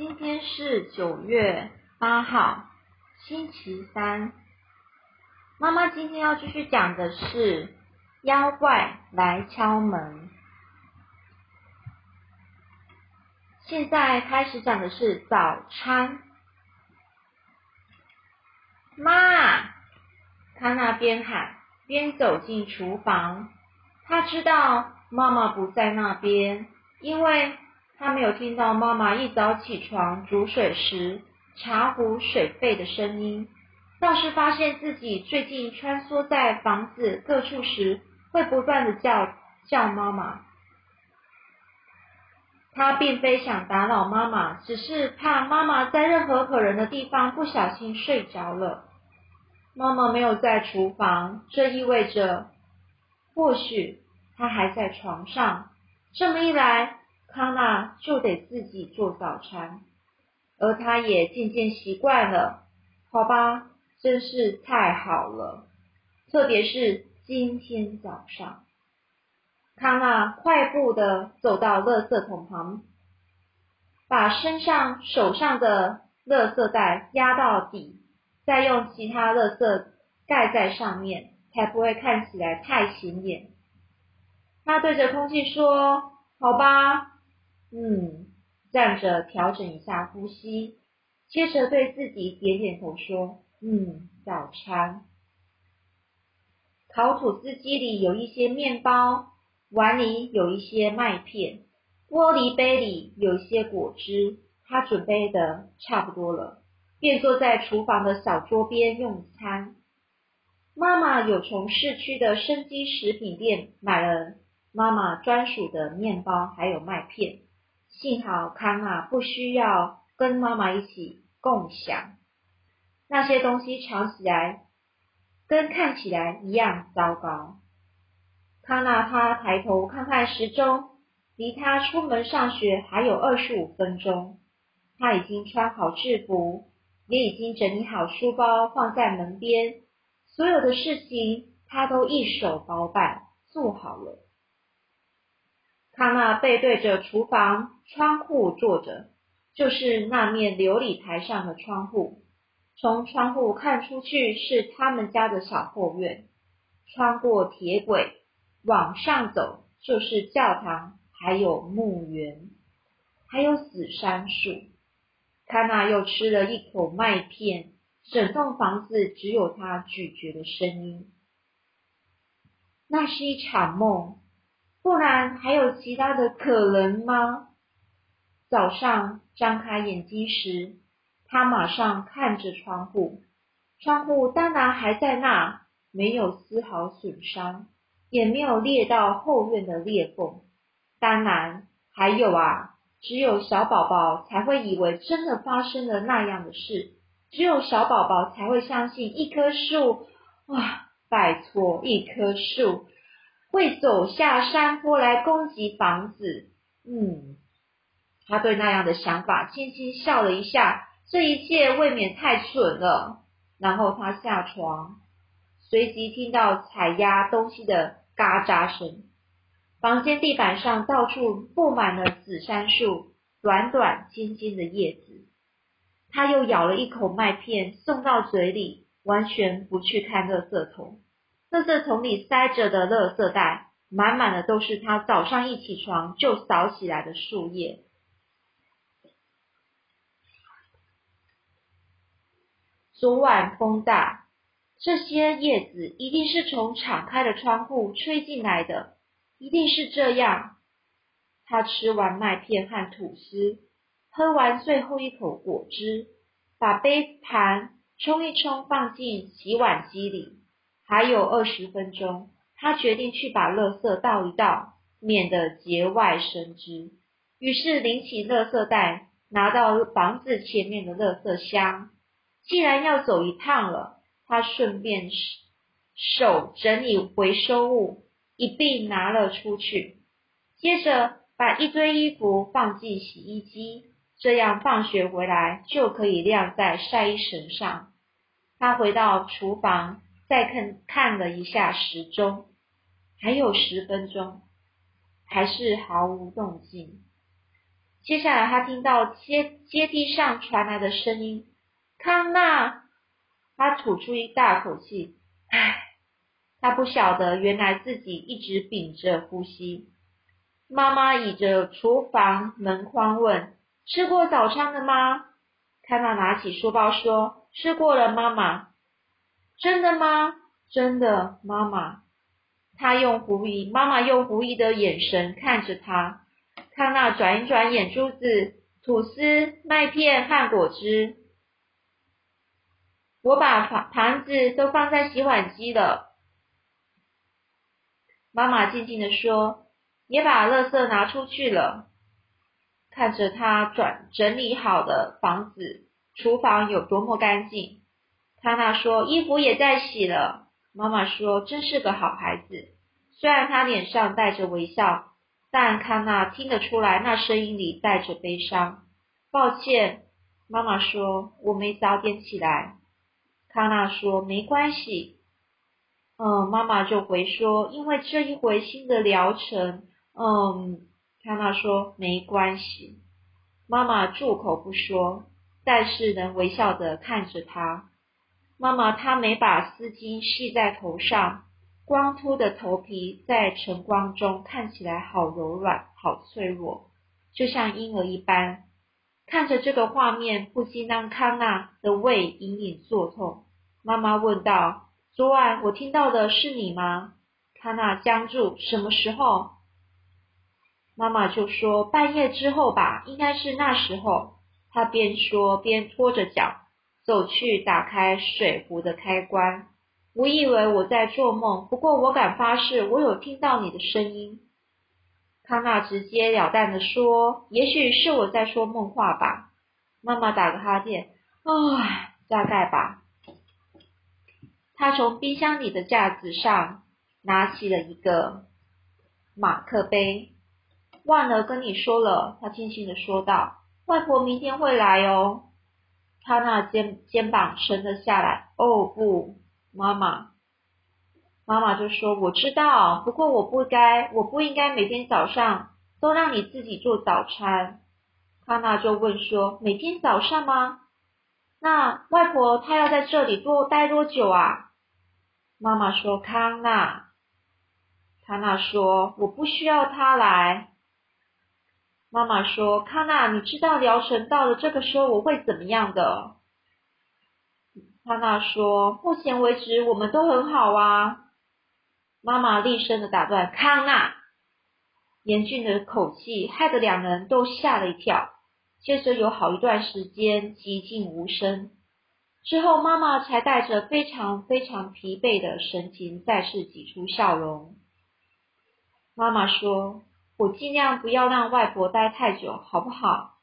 今天是九月八号，星期三。妈妈今天要继续讲的是妖怪来敲门。现在开始讲的是早餐。妈，他那边喊边走进厨房。他知道妈妈不在那边，因为。他没有听到妈妈一早起床煮水时茶壶水沸的声音，倒是发现自己最近穿梭在房子各处时，会不断的叫叫妈妈。他并非想打扰妈妈，只是怕妈妈在任何可人的地方不小心睡着了。妈妈没有在厨房，这意味着或许她还在床上。这么一来。康纳就得自己做早餐，而他也渐渐习惯了。好吧，真是太好了。特别是今天早上，康纳快步的走到垃圾桶旁，把身上手上的垃圾袋压到底，再用其他垃圾盖在上面，才不会看起来太显眼。他对着空气说：“好吧。”嗯，站着调整一下呼吸，接着对自己点点头说：“嗯，早餐。”烤吐司机里有一些面包，碗里有一些麦片，玻璃杯里有一些果汁。他准备的差不多了，便坐在厨房的小桌边用餐。妈妈有从市区的生机食品店买了妈妈专属的面包，还有麦片。幸好康纳不需要跟妈妈一起共享那些东西，吵起来跟看起来一样糟糕。康纳他抬头看看时钟，离他出门上学还有二十五分钟。他已经穿好制服，也已经整理好书包放在门边，所有的事情他都一手包办做好了。康纳背对着厨房窗户坐着，就是那面琉璃台上的窗户。从窗户看出去是他们家的小后院，穿过铁轨往上走就是教堂，还有墓园，还有紫杉树。康纳又吃了一口麦片，整栋房子只有他咀嚼的声音。那是一场梦。不然还有其他的可能吗？早上张开眼睛时，他马上看着窗户，窗户当然还在那，没有丝毫损伤，也没有裂到后院的裂缝。当然还有啊，只有小宝宝才会以为真的发生了那样的事，只有小宝宝才会相信一棵树。哇，拜托，一棵树。会走下山坡来攻击房子。嗯，他对那样的想法轻轻笑了一下。这一切未免太蠢了。然后他下床，随即听到踩压东西的嘎喳声。房间地板上到处布满了紫杉树短短尖尖的叶子。他又咬了一口麦片，送到嘴里，完全不去看垃圾桶。垃圾桶里塞着的垃圾袋，满满的都是他早上一起床就扫起来的树叶。昨晚风大，这些叶子一定是从敞开的窗户吹进来的，一定是这样。他吃完麦片和吐司，喝完最后一口果汁，把杯盘冲一冲，放进洗碗机里。还有二十分钟，他决定去把垃圾倒一倒，免得节外生枝。于是拎起垃圾袋，拿到房子前面的垃圾箱。既然要走一趟了，他顺便手整理回收物，一并拿了出去。接着把一堆衣服放进洗衣机，这样放学回来就可以晾在晒衣绳上。他回到厨房。再看看了一下时钟，还有十分钟，还是毫无动静。接下来，他听到阶阶梯上传来的声音：“康纳！”他吐出一大口气，唉，他不晓得原来自己一直屏着呼吸。妈妈倚着厨房门框问：“吃过早餐了吗？”康纳拿起书包说：“吃过了，妈妈。”“真的吗？”“真的，妈妈。”他用狐疑，妈妈用狐疑的眼神看着他。看那转一转眼珠子，吐司、麦片和果汁。我把盘盘子都放在洗碗机了。妈妈静静的说：“也把垃圾拿出去了。”看着他转整理好的房子，厨房有多么干净。康纳说：“衣服也在洗了。”妈妈说：“真是个好孩子。”虽然他脸上带着微笑。但康纳听得出来，那声音里带着悲伤。抱歉，妈妈说我没早点起来。康纳说没关系。嗯，妈妈就回说，因为这一回新的疗程。嗯，康纳说没关系。妈妈住口不说，但是能微笑的看着他。妈妈她没把丝巾系在头上。光秃的头皮在晨光中看起来好柔软，好脆弱，就像婴儿一般。看着这个画面，不禁让康纳的胃隐隐作痛。妈妈问道：“昨晚我听到的是你吗？”康纳僵住。什么时候？妈妈就说：“半夜之后吧，应该是那时候。”他边说边拖着脚走去打开水壶的开关。我以为我在做梦，不过我敢发誓，我有听到你的声音。康纳直截了当的说：“也许是我在说梦话吧。”妈妈打个哈欠，唉，大概吧。他从冰箱里的架子上拿起了一个马克杯，忘了跟你说了，他轻轻的说道：“外婆明天会来哦。”康纳肩肩膀沉了下来，哦不。妈妈，妈妈就说：“我知道，不过我不该，我不应该每天早上都让你自己做早餐。”康纳就问说：“每天早上吗？那外婆她要在这里多待多久啊？”妈妈说：“康纳。”康纳说：“我不需要她来。”妈妈说：“康纳，你知道疗程到了这个时候我会怎么样的？”康纳说：“目前为止，我们都很好啊。”妈妈厉声的打断康纳，严峻的口气害得两人都吓了一跳。接着有好一段时间寂静无声，之后妈妈才带着非常非常疲惫的神情再次挤出笑容。妈妈说：“我尽量不要让外婆待太久，好不好？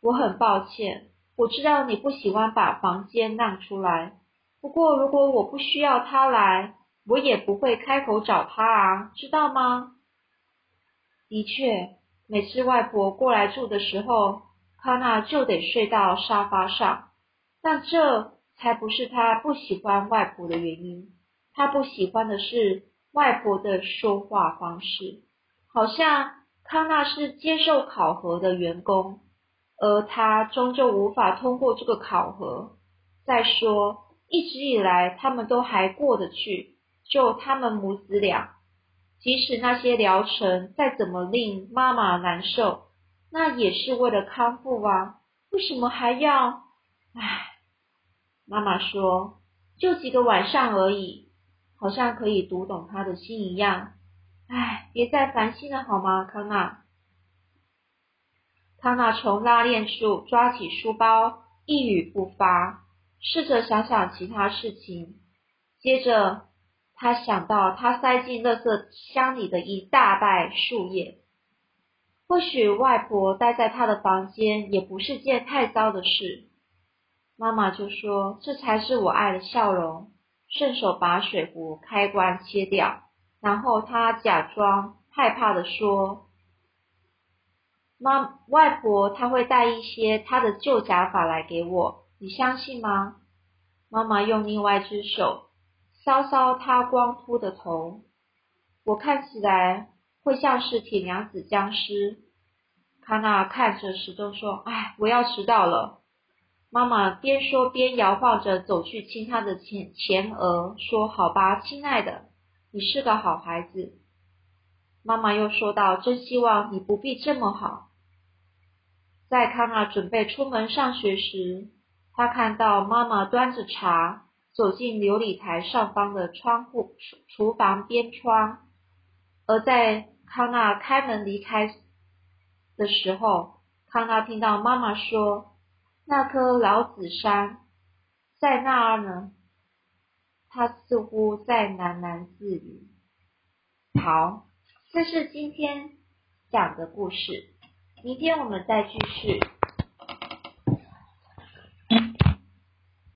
我很抱歉。”我知道你不喜欢把房间让出来，不过如果我不需要他来，我也不会开口找他啊，知道吗？的确，每次外婆过来住的时候，康纳就得睡到沙发上，但这才不是他不喜欢外婆的原因。他不喜欢的是外婆的说话方式，好像康纳是接受考核的员工。而他终究无法通过这个考核。再说，一直以来他们都还过得去，就他们母子俩。即使那些疗程再怎么令妈妈难受，那也是为了康复啊！为什么还要？唉，妈妈说，就几个晚上而已，好像可以读懂他的心一样。唉，别再烦心了好吗，康纳？康纳从拉链处抓起书包，一语不发，试着想想其他事情。接着，他想到他塞进垃圾箱里的一大袋树叶。或许外婆待在他的房间也不是件太糟的事。妈妈就说：“这才是我爱的笑容。”顺手把水壶开关切掉，然后他假装害怕的说。妈，外婆她会带一些她的旧假发来给我，你相信吗？妈妈用另外一只手搔搔他光秃的头，我看起来会像是铁娘子僵尸。卡纳看着时钟说：“哎，我要迟到了。”妈妈边说边摇晃着走去亲他的前前额，说：“好吧，亲爱的，你是个好孩子。”妈妈又说道：“真希望你不必这么好。”在康纳准备出门上学时，他看到妈妈端着茶走进琉璃台上方的窗户厨房边窗，而在康纳开门离开的时候，康纳听到妈妈说。那棵老紫杉在那儿呢，他似乎在喃喃自语。好，这是今天讲的故事，明天我们再继续。